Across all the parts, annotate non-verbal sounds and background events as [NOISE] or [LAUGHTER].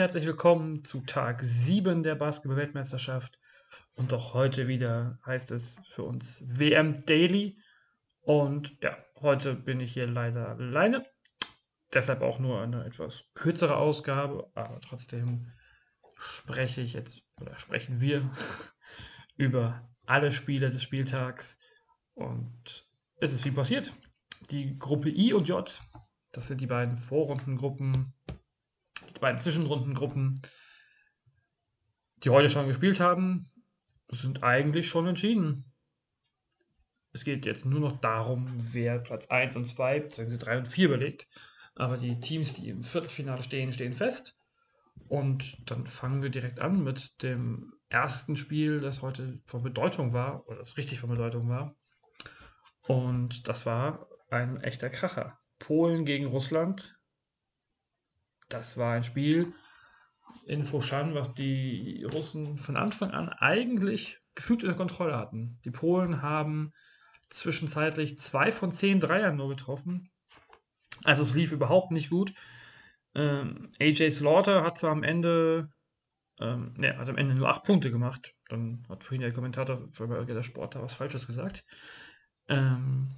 herzlich willkommen zu Tag 7 der Basketball-Weltmeisterschaft. Und auch heute wieder heißt es für uns WM Daily. Und ja, heute bin ich hier leider alleine. Deshalb auch nur eine etwas kürzere Ausgabe, aber trotzdem spreche ich jetzt oder sprechen wir [LAUGHS] über alle Spiele des Spieltags. Und es ist wie passiert. Die Gruppe I und J, das sind die beiden Vorrundengruppen beiden Zwischenrundengruppen, die heute schon gespielt haben, sind eigentlich schon entschieden. Es geht jetzt nur noch darum, wer Platz 1 und 2 bzw. 3 und 4 belegt. Aber die Teams, die im Viertelfinale stehen, stehen fest. Und dann fangen wir direkt an mit dem ersten Spiel, das heute von Bedeutung war, oder das richtig von Bedeutung war. Und das war ein echter Kracher. Polen gegen Russland das war ein Spiel in Foshan, was die Russen von Anfang an eigentlich gefühlt unter Kontrolle hatten. Die Polen haben zwischenzeitlich zwei von zehn Dreiern nur getroffen. Also es lief überhaupt nicht gut. Ähm, AJ Slaughter hat zwar am Ende, ähm, ne, hat am Ende nur acht Punkte gemacht. Dann hat vorhin der Kommentator bei der Sport da was Falsches gesagt. Ähm,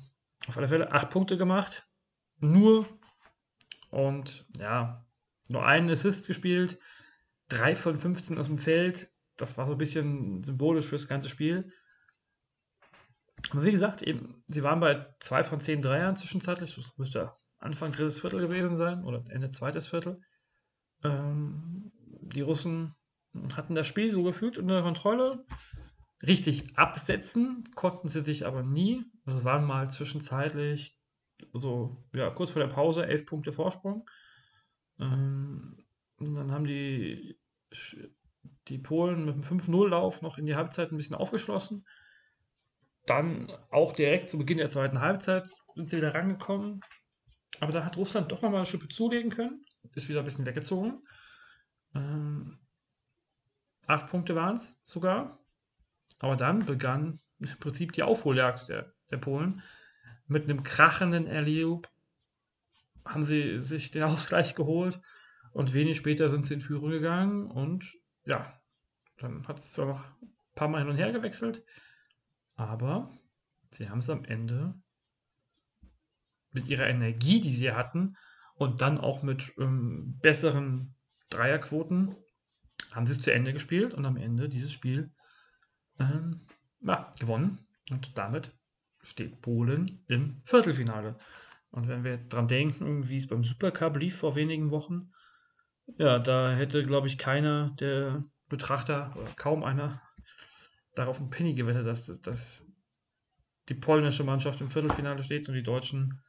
auf alle Fälle acht Punkte gemacht. Nur. Und ja, nur einen Assist gespielt, 3 von 15 aus dem Feld. Das war so ein bisschen symbolisch für das ganze Spiel. Aber wie gesagt, eben, sie waren bei 2 von 10 Dreiern zwischenzeitlich. Das müsste Anfang drittes Viertel gewesen sein oder Ende zweites Viertel. Ähm, die Russen hatten das Spiel so gefühlt unter Kontrolle. Richtig absetzen konnten sie sich aber nie. Das waren mal zwischenzeitlich so, ja, kurz vor der Pause 11 Punkte Vorsprung. Ähm, dann haben die, die Polen mit einem 5-0-Lauf noch in die Halbzeit ein bisschen aufgeschlossen. Dann auch direkt zu Beginn der zweiten Halbzeit sind sie wieder rangekommen. Aber da hat Russland doch nochmal eine Schippe zulegen können. Ist wieder ein bisschen weggezogen. Ähm, acht Punkte waren es sogar. Aber dann begann im Prinzip die Aufholjagd der, der Polen mit einem krachenden Erliub haben sie sich den [LAUGHS] Ausgleich geholt und wenig später sind sie in Führung gegangen und ja, dann hat es zwar noch ein paar Mal hin und her gewechselt, aber sie haben es am Ende mit ihrer Energie, die sie hatten und dann auch mit ähm, besseren Dreierquoten, haben sie es zu Ende gespielt und am Ende dieses Spiel ähm, ja, gewonnen und damit steht Polen im Viertelfinale. Und wenn wir jetzt dran denken, wie es beim Supercup lief vor wenigen Wochen, ja, da hätte, glaube ich, keiner der Betrachter oder kaum einer darauf einen Penny gewettet, dass, dass die polnische Mannschaft im Viertelfinale steht und die Deutschen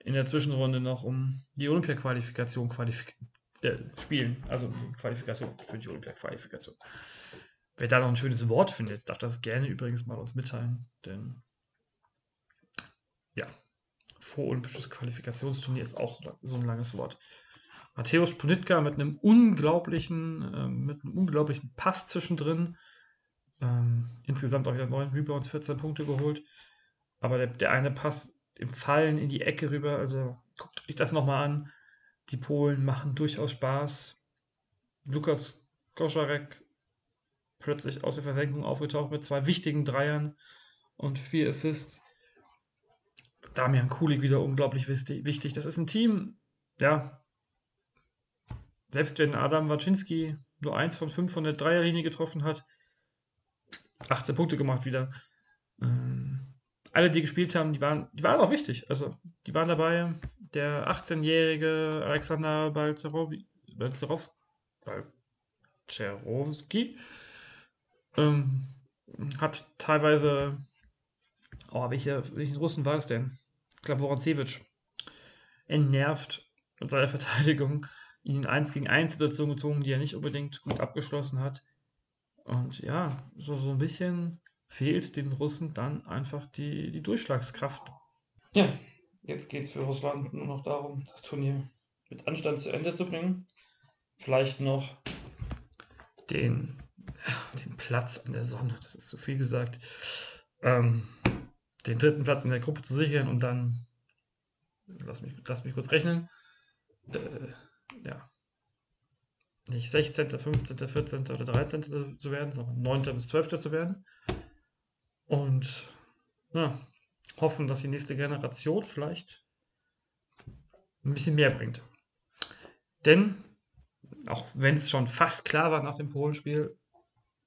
in der Zwischenrunde noch um die Olympia-Qualifikation qualifik äh, spielen. Also Qualifikation für die Olympia-Qualifikation. Wer da noch ein schönes Wort findet, darf das gerne übrigens mal uns mitteilen, denn ja, vorolympisches Qualifikationsturnier ist auch so ein langes Wort. Matthäus Ponitka mit einem unglaublichen, äh, mit einem unglaublichen Pass zwischendrin. Ähm, insgesamt auch wieder 9 Rebounds, 14 Punkte geholt. Aber der, der eine Pass im Fallen in die Ecke rüber, also guckt euch das nochmal an. Die Polen machen durchaus Spaß. Lukas Koscharek plötzlich aus der Versenkung aufgetaucht mit zwei wichtigen Dreiern und vier Assists. Damian Kulik wieder unglaublich wichtig. Das ist ein Team, ja, selbst wenn Adam Waczynski nur eins von fünf von der Dreierlinie getroffen hat, 18 Punkte gemacht wieder. Ähm, alle, die gespielt haben, die waren, die waren auch wichtig. Also, die waren dabei. Der 18-jährige Alexander Balcerowski ähm, hat teilweise, oh, welche, welchen Russen war es denn? Glaube, Woronzewitsch entnervt mit seiner [LAUGHS] Verteidigung, in 1 gegen 1 Situation gezogen, die er nicht unbedingt gut abgeschlossen hat. Und ja, so, so ein bisschen fehlt den Russen dann einfach die, die Durchschlagskraft. Ja, jetzt geht es für Russland nur noch darum, das Turnier mit Anstand zu Ende zu bringen. Vielleicht noch den, den Platz an der Sonne, das ist zu viel gesagt. Ähm, den dritten Platz in der Gruppe zu sichern und dann, lass mich, lass mich kurz rechnen, äh, ja, nicht 16., 15., 14. oder 13. zu werden, sondern 9. bis 12. zu werden. Und ja, hoffen, dass die nächste Generation vielleicht ein bisschen mehr bringt. Denn, auch wenn es schon fast klar war nach dem Polenspiel,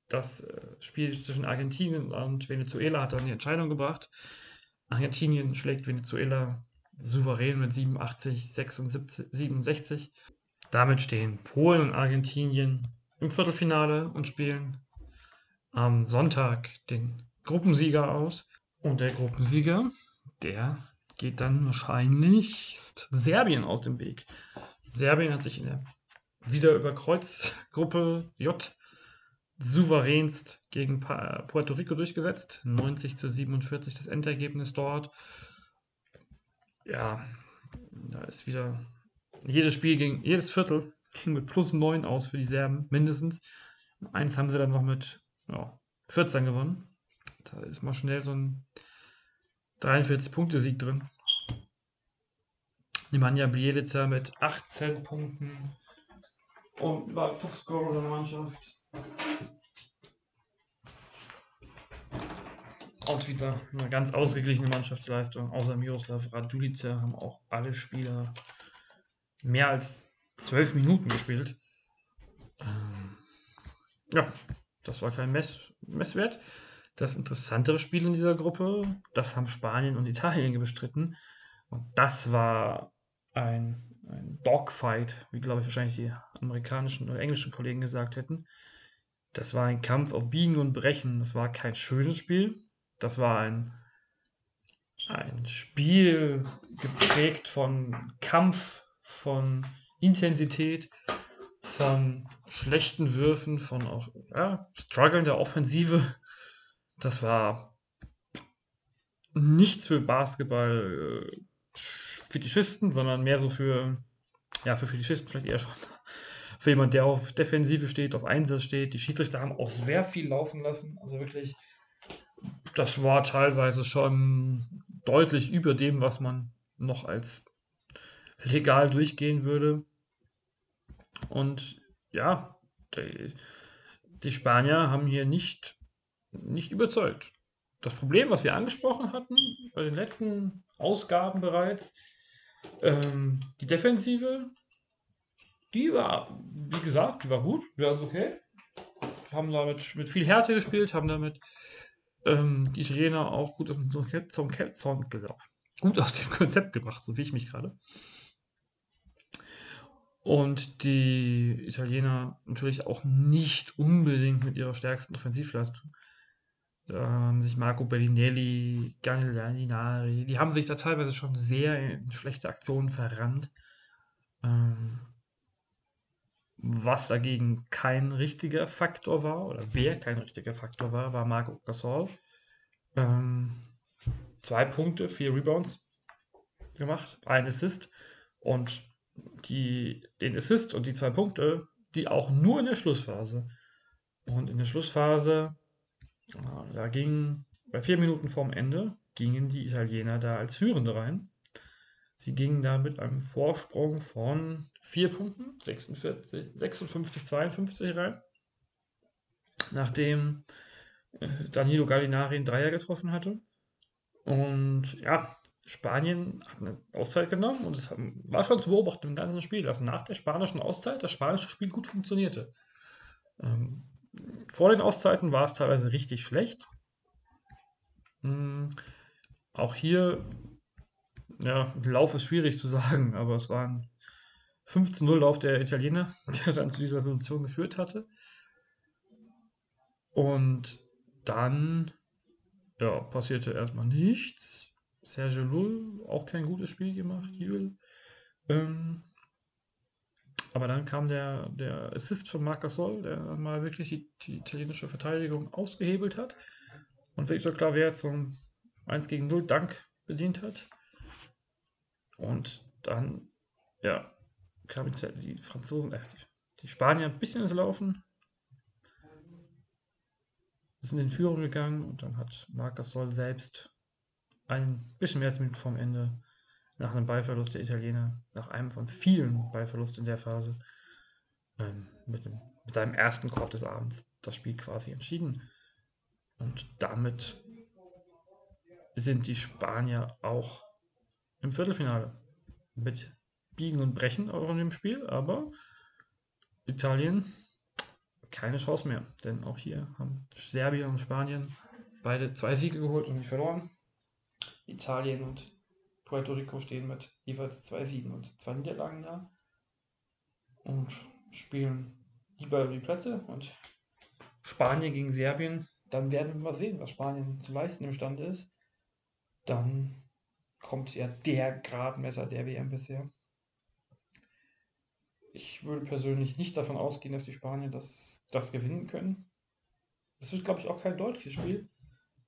das äh, Spiel zwischen Argentinien und Venezuela hat dann die Entscheidung gebracht. Argentinien schlägt Venezuela souverän mit 87, 76, 67. Damit stehen Polen und Argentinien im Viertelfinale und spielen am Sonntag den Gruppensieger aus. Und der Gruppensieger, der geht dann wahrscheinlich Serbien aus dem Weg. Serbien hat sich in der wieder über Kreuzgruppe J souveränst gegen Puerto Rico durchgesetzt. 90 zu 47 das Endergebnis dort. Ja, da ist wieder jedes Spiel ging, jedes Viertel ging mit plus 9 aus für die Serben, mindestens. Eins haben sie dann noch mit ja, 14 gewonnen. Da ist mal schnell so ein 43-Punkte-Sieg drin. Nemanja Bielica mit 18 Punkten und war Topscorer der Mannschaft. Und wieder eine ganz ausgeglichene Mannschaftsleistung. Außer Miroslav Radulica haben auch alle Spieler mehr als 12 Minuten gespielt. Ähm, ja, das war kein Mess Messwert. Das interessantere Spiel in dieser Gruppe, das haben Spanien und Italien bestritten. Und das war ein, ein Dogfight, wie glaube ich wahrscheinlich die amerikanischen oder englischen Kollegen gesagt hätten. Das war ein Kampf auf Biegen und Brechen. Das war kein schönes Spiel. Das war ein, ein Spiel geprägt von Kampf, von Intensität, von schlechten Würfen, von auch ja, Struggeln der Offensive. Das war nichts für Basketball äh, sondern mehr so für, ja, für Fetischisten vielleicht eher schon. Für jemand, der auf Defensive steht, auf Einsatz steht. Die Schiedsrichter haben auch sehr viel laufen lassen. Also wirklich, das war teilweise schon deutlich über dem, was man noch als legal durchgehen würde. Und ja, die, die Spanier haben hier nicht, nicht überzeugt. Das Problem, was wir angesprochen hatten bei den letzten Ausgaben bereits, ähm, die Defensive, die war, wie gesagt, die war gut, die war okay. Haben damit mit viel Härte gespielt, haben damit ähm, die Italiener auch gut aus dem, zum, zum, gut aus dem [LAUGHS] Konzept gebracht, so wie ich mich gerade. Und die Italiener natürlich auch nicht unbedingt mit ihrer stärksten Offensivleistung. Da haben sich Marco Bellinelli, Gallinari, die haben sich da teilweise schon sehr in schlechte Aktionen verrannt. Ähm, was dagegen kein richtiger Faktor war, oder wer kein richtiger Faktor war, war Marco Gasol. Ähm, zwei Punkte, vier Rebounds gemacht, ein Assist. Und die, den Assist und die zwei Punkte, die auch nur in der Schlussphase. Und in der Schlussphase, da ging bei vier Minuten vorm Ende, gingen die Italiener da als Führende rein. Sie gingen da mit einem Vorsprung von vier Punkten, 46, 56, 52 rein. Nachdem äh, Danilo Gallinari einen Dreier getroffen hatte. Und ja, Spanien hat eine Auszeit genommen und es war schon zu beobachten im ganzen Spiel, dass nach der spanischen Auszeit das spanische Spiel gut funktionierte. Ähm, vor den Auszeiten war es teilweise richtig schlecht. Ähm, auch hier, ja, Lauf ist schwierig zu sagen, aber es war ein 15-0-Lauf der Italiener, [LAUGHS] der dann zu dieser Situation geführt hatte. Und dann ja, passierte erstmal nichts. Sergio Lull auch kein gutes Spiel gemacht, Jül. Ähm, aber dann kam der, der Assist von Marc Gasol, der mal wirklich die, die, italienische Verteidigung ausgehebelt hat und Victor Claver zum 1 gegen 0 Dank bedient hat. Und dann, ja, kamen die Franzosen, äh, die, die Spanier ein bisschen ins Laufen, sind in Führung gegangen und dann hat Marc Gasol selbst ein bisschen mehr als Minuten vorm Ende nach einem Ballverlust der Italiener, nach einem von vielen Ballverlusten in der Phase, ähm, mit, dem, mit seinem ersten Korb des Abends das Spiel quasi entschieden. Und damit sind die Spanier auch im Viertelfinale mit Biegen und Brechen auch in dem Spiel, aber Italien keine Chance mehr, denn auch hier haben Serbien und Spanien beide zwei Siege geholt und nicht verloren. Italien und Puerto Rico stehen mit jeweils zwei Siegen und zwei Niederlagen da und spielen lieber um die Plätze und Spanien gegen Serbien, dann werden wir mal sehen, was Spanien zu leisten imstande ist. Dann kommt ja der Gradmesser der WM bisher. Ich würde persönlich nicht davon ausgehen, dass die Spanier das, das gewinnen können. Das wird, glaube ich, auch kein deutliches Spiel.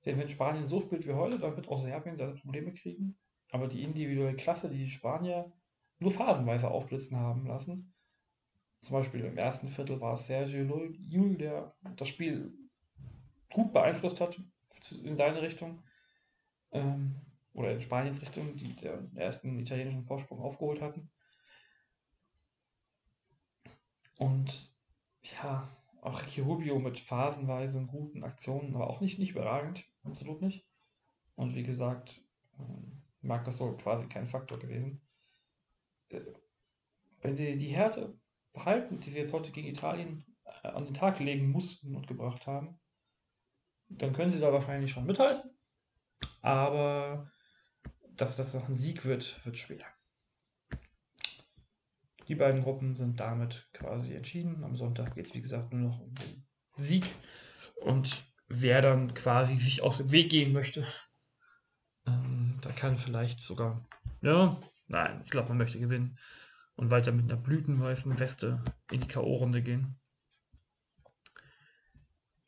Denn wenn Spanien so spielt wie heute, dann wird auch Serbien seine Probleme kriegen. Aber die individuelle Klasse, die die Spanier nur phasenweise aufblitzen haben lassen, zum Beispiel im ersten Viertel war es Sergio Llull, der das Spiel gut beeinflusst hat in seine Richtung. Ähm, oder in Spaniens Richtung, die den ersten italienischen Vorsprung aufgeholt hatten. Und ja, auch Ricky Rubio mit phasenweise guten Aktionen, aber auch nicht, nicht überragend, absolut nicht. Und wie gesagt, ähm, Marc so quasi kein Faktor gewesen. Äh, wenn sie die Härte behalten, die sie jetzt heute gegen Italien äh, an den Tag legen mussten und gebracht haben, dann können sie da wahrscheinlich schon mithalten. Aber dass das noch ein Sieg wird, wird schwer. Die beiden Gruppen sind damit quasi entschieden. Am Sonntag geht es, wie gesagt, nur noch um den Sieg. Und wer dann quasi sich aus dem Weg gehen möchte, ähm, da kann vielleicht sogar, ja, nein, ich glaube, man möchte gewinnen und weiter mit einer blütenweißen Weste in die K.O.-Runde gehen.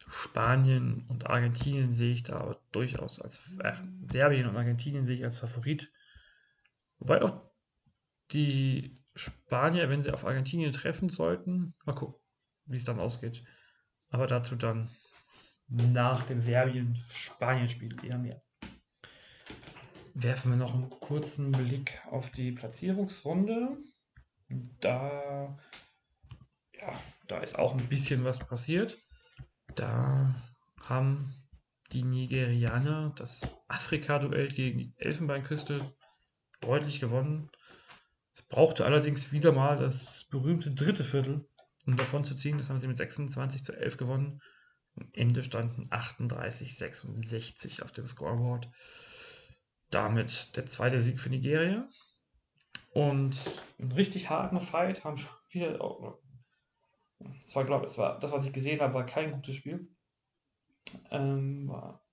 Spanien und Argentinien sehe ich da durchaus als äh, Serbien und Argentinien sehe ich als Favorit. Wobei auch die Spanier, wenn sie auf Argentinien treffen sollten, mal gucken, wie es dann ausgeht. Aber dazu dann nach dem Serbien-Spanien-Spiel eher mehr. Werfen wir noch einen kurzen Blick auf die Platzierungsrunde. Da, ja, da ist auch ein bisschen was passiert. Da haben die Nigerianer das Afrika-Duell gegen die Elfenbeinküste deutlich gewonnen. Es brauchte allerdings wieder mal das berühmte dritte Viertel, um davon zu ziehen. Das haben sie mit 26 zu 11 gewonnen. Am Ende standen 38 66 auf dem Scoreboard. Damit der zweite Sieg für Nigeria. Und einen richtig harten Fight haben wieder. Das war, glaube ich, das, was ich gesehen habe, war kein gutes Spiel. Ähm, war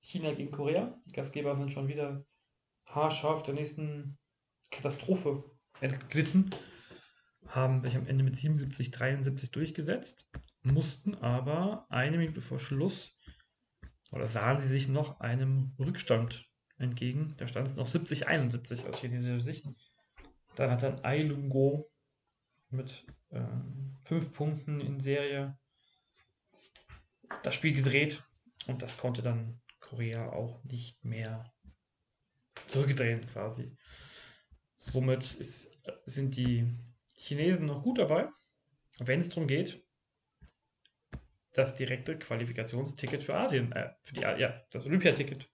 China gegen Korea. Die Gastgeber sind schon wieder haarscharf der nächsten Katastrophe entglitten. Haben sich am Ende mit 77, 73 durchgesetzt, mussten aber eine Minute vor Schluss oder sahen sie sich noch einem Rückstand entgegen. Da stand es noch 70, 71 aus chinesischer Sicht. Dann hat dann Ailungo mit äh, fünf Punkten in Serie das Spiel gedreht und das konnte dann Korea auch nicht mehr zurückdrehen quasi. Somit ist, sind die Chinesen noch gut dabei, wenn es darum geht, das direkte Qualifikationsticket für Asien, äh, für die, ja, das Olympiaticket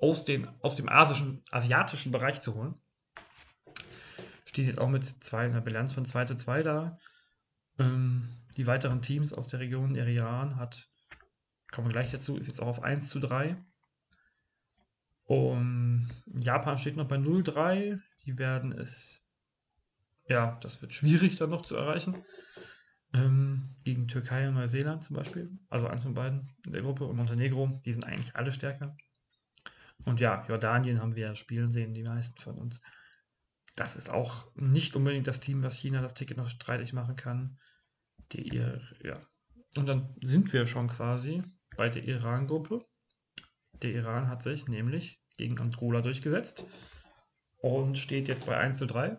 aus, den, aus dem asischen, asiatischen Bereich zu holen steht jetzt auch mit zwei, einer Bilanz von 2 zu 2 da. Ähm, die weiteren Teams aus der Region, der Iran hat, kommen wir gleich dazu, ist jetzt auch auf 1 zu 3. Und Japan steht noch bei 0-3. Die werden es, ja, das wird schwierig dann noch zu erreichen. Ähm, gegen Türkei und Neuseeland zum Beispiel. Also eins von beiden in der Gruppe. Und Montenegro, die sind eigentlich alle stärker. Und ja, Jordanien haben wir spielen sehen, die meisten von uns das ist auch nicht unbedingt das Team, was China das Ticket noch streitig machen kann. Die, ja. Und dann sind wir schon quasi bei der Iran-Gruppe. Der Iran hat sich nämlich gegen Angola durchgesetzt und steht jetzt bei 1 zu 3.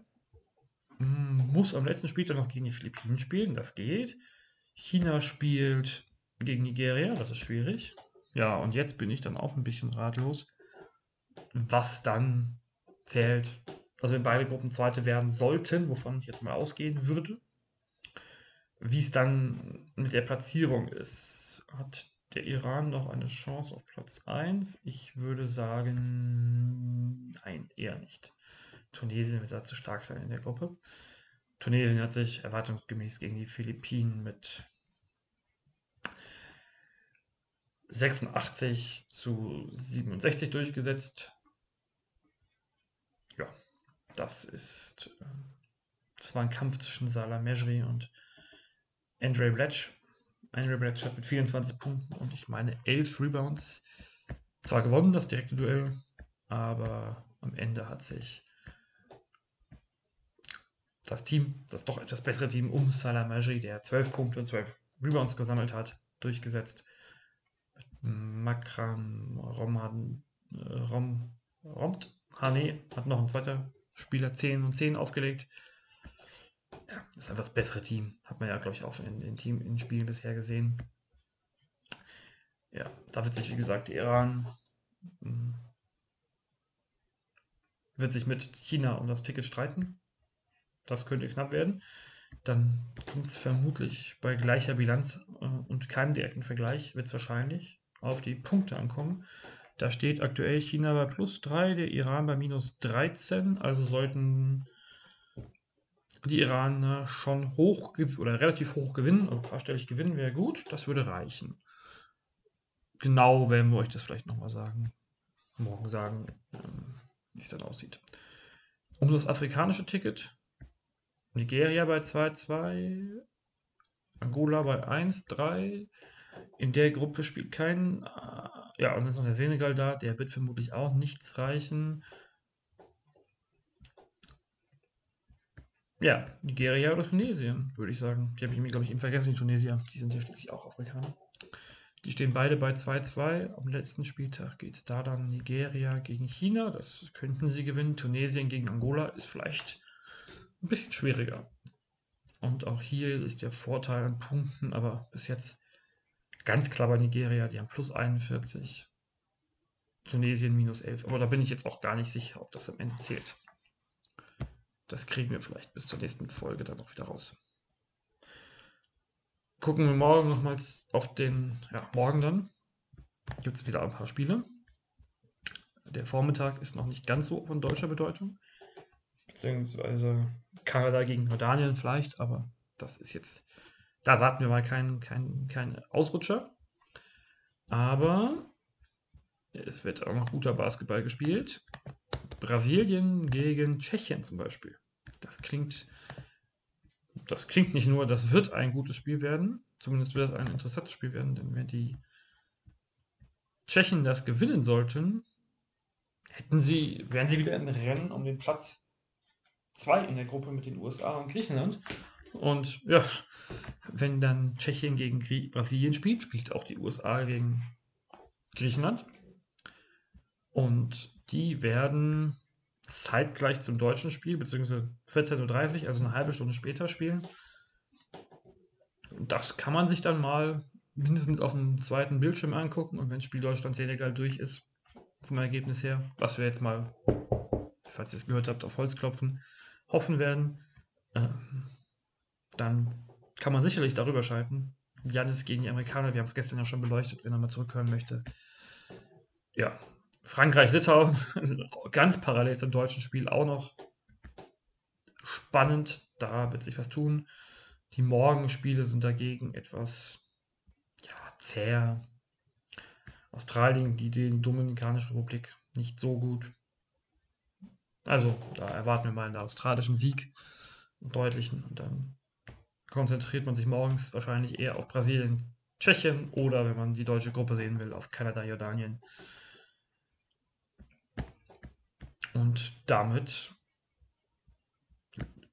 Hm, muss am letzten Spieltag noch gegen die Philippinen spielen, das geht. China spielt gegen Nigeria, das ist schwierig. Ja, und jetzt bin ich dann auch ein bisschen ratlos, was dann zählt also wenn beide Gruppen Zweite werden sollten, wovon ich jetzt mal ausgehen würde, Wie es dann mit der Platzierung ist, hat der Iran noch eine Chance auf Platz 1? Ich würde sagen, nein, eher nicht. Tunesien wird da zu stark sein in der Gruppe. Tunesien hat sich erwartungsgemäß gegen die Philippinen mit 86 zu 67 durchgesetzt. Ja, das ist zwar ein Kampf zwischen Salah Mejri und Andre Bletch. Andre hat mit 24 Punkten und ich meine 11 Rebounds zwar gewonnen, das direkte Duell, aber am Ende hat sich das Team, das doch etwas bessere Team um Salah Mejri, der 12 Punkte und 12 Rebounds gesammelt hat, durchgesetzt. Makram Roman, Rom, Romt Hane hat noch ein zweiter Spieler 10 und 10 aufgelegt. Ja, ist einfach das bessere Team. Hat man ja, glaube ich, auch in den Team in Spielen bisher gesehen. Ja, da wird sich, wie gesagt, Iran hm, wird sich mit China um das Ticket streiten. Das könnte knapp werden. Dann kommt es vermutlich bei gleicher Bilanz äh, und keinem direkten Vergleich, wird es wahrscheinlich auf die Punkte ankommen. Da steht aktuell China bei plus 3, der Iran bei minus 13. Also sollten die Iraner schon hoch oder relativ hoch gewinnen, also zweistellig gewinnen wäre gut, das würde reichen. Genau werden wir euch das vielleicht nochmal sagen, morgen sagen, ähm, wie es dann aussieht. Um das afrikanische Ticket, Nigeria bei 2-2, Angola bei 1-3, in der Gruppe spielt kein. Äh, ja, und dann ist noch der Senegal da. Der wird vermutlich auch nichts reichen. Ja, Nigeria oder Tunesien, würde ich sagen. Die habe ich mir, glaube ich, eben vergessen, die Tunesier. Die sind ja schließlich auch Afrikaner. Die stehen beide bei 2-2. Am letzten Spieltag geht da dann Nigeria gegen China. Das könnten sie gewinnen. Tunesien gegen Angola ist vielleicht ein bisschen schwieriger. Und auch hier ist der Vorteil an Punkten, aber bis jetzt Ganz klar bei Nigeria, die haben plus 41. Tunesien minus 11. Aber da bin ich jetzt auch gar nicht sicher, ob das am Ende zählt. Das kriegen wir vielleicht bis zur nächsten Folge dann noch wieder raus. Gucken wir morgen nochmals auf den, ja, morgen dann. Gibt es wieder ein paar Spiele. Der Vormittag ist noch nicht ganz so von deutscher Bedeutung. Beziehungsweise Kanada gegen Jordanien vielleicht, aber das ist jetzt da warten wir mal keinen kein, kein Ausrutscher. Aber es wird auch noch guter Basketball gespielt. Brasilien gegen Tschechien zum Beispiel. Das klingt, das klingt nicht nur, das wird ein gutes Spiel werden, zumindest wird es ein interessantes Spiel werden, denn wenn die Tschechen das gewinnen sollten, hätten sie, wären sie wieder im Rennen um den Platz 2 in der Gruppe mit den USA und Griechenland. Und ja, wenn dann Tschechien gegen Grie Brasilien spielt, spielt auch die USA gegen Griechenland. Und die werden zeitgleich zum deutschen Spiel, beziehungsweise 14.30 Uhr, also eine halbe Stunde später spielen. Das kann man sich dann mal mindestens auf dem zweiten Bildschirm angucken und wenn Spiel Deutschland-Senegal durch ist, vom Ergebnis her, was wir jetzt mal, falls ihr es gehört habt, auf Holz klopfen, hoffen werden, ähm, dann kann man sicherlich darüber schalten. Janis gegen die Amerikaner, wir haben es gestern ja schon beleuchtet, wenn er mal zurückhören möchte. Ja, Frankreich, Litauen, [LAUGHS] ganz parallel zum deutschen Spiel auch noch spannend. Da wird sich was tun. Die Morgenspiele sind dagegen etwas ja, zäher. Australien, die, die Dominikanische Republik nicht so gut. Also, da erwarten wir mal einen australischen Sieg, einen deutlichen, und dann konzentriert man sich morgens wahrscheinlich eher auf Brasilien, Tschechien oder, wenn man die deutsche Gruppe sehen will, auf Kanada, Jordanien. Und damit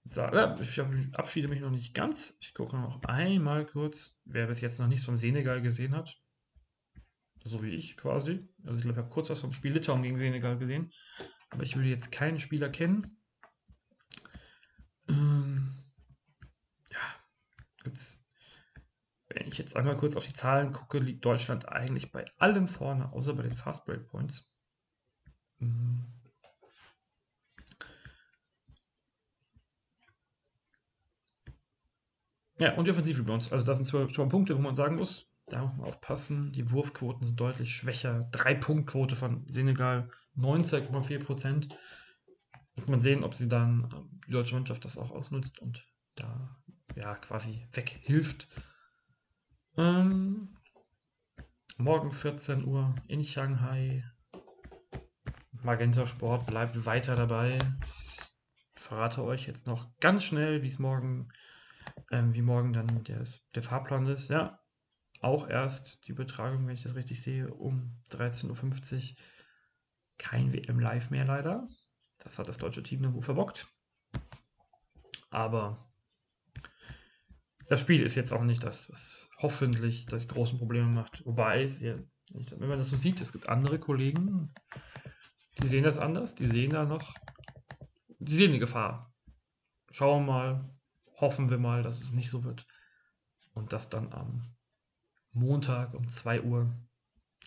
ja, ich verabschiede mich noch nicht ganz. Ich gucke noch einmal kurz, wer bis jetzt noch nichts vom Senegal gesehen hat. So wie ich quasi. Also ich glaube, ich habe kurz was vom Spiel Litauen gegen Senegal gesehen. Aber ich würde jetzt keinen Spieler kennen. Ähm, Jetzt, wenn ich jetzt einmal kurz auf die Zahlen gucke, liegt Deutschland eigentlich bei allem vorne, außer bei den Fast Break Points. Mhm. Ja, und die uns. Also, das sind schon Punkte, wo man sagen muss, da muss man aufpassen. Die Wurfquoten sind deutlich schwächer. Drei-Punkt-Quote von Senegal 19,4 Prozent. Wird man sehen, ob sie dann ähm, die deutsche Mannschaft das auch ausnutzt und da ja quasi weghilft. Ähm, morgen 14 Uhr in Shanghai. Magenta Sport bleibt weiter dabei. Ich verrate euch jetzt noch ganz schnell, wie es morgen, ähm, wie morgen dann der, der Fahrplan ist. Ja, auch erst die Übertragung, wenn ich das richtig sehe, um 13.50 Uhr. Kein WM Live mehr leider. Das hat das deutsche Team irgendwo verbockt. Aber das Spiel ist jetzt auch nicht das, was hoffentlich das großen Probleme macht. Wobei, wenn man das so sieht, es gibt andere Kollegen, die sehen das anders, die sehen da noch, die sehen die Gefahr. Schauen wir mal, hoffen wir mal, dass es nicht so wird. Und dass dann am Montag um 2 Uhr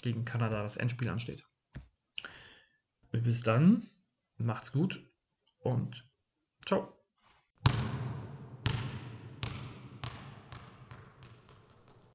gegen Kanada das Endspiel ansteht. Bis dann, macht's gut und ciao.